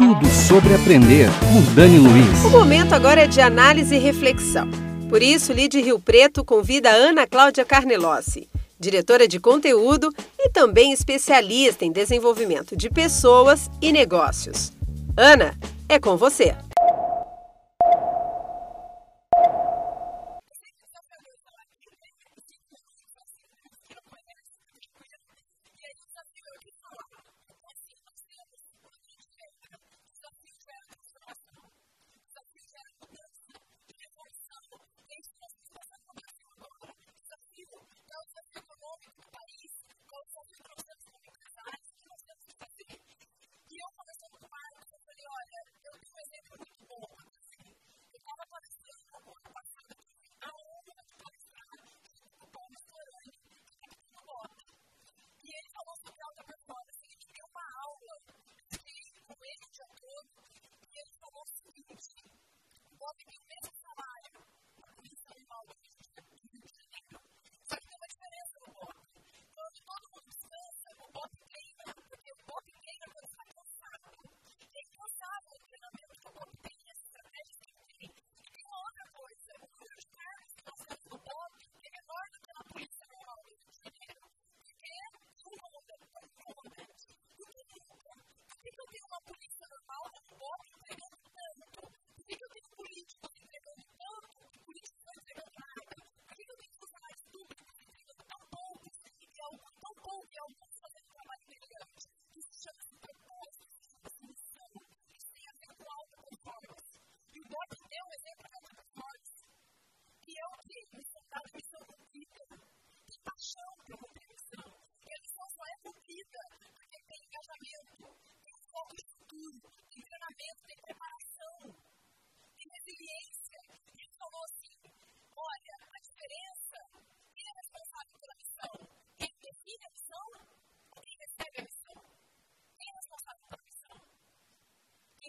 Tudo sobre aprender com Dani Luiz. O momento agora é de análise e reflexão. Por isso, Lide Rio Preto convida Ana Cláudia Carnelossi, diretora de conteúdo e também especialista em desenvolvimento de pessoas e negócios. Ana, é com você.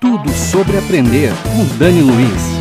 Tudo sobre aprender com Dani Luiz.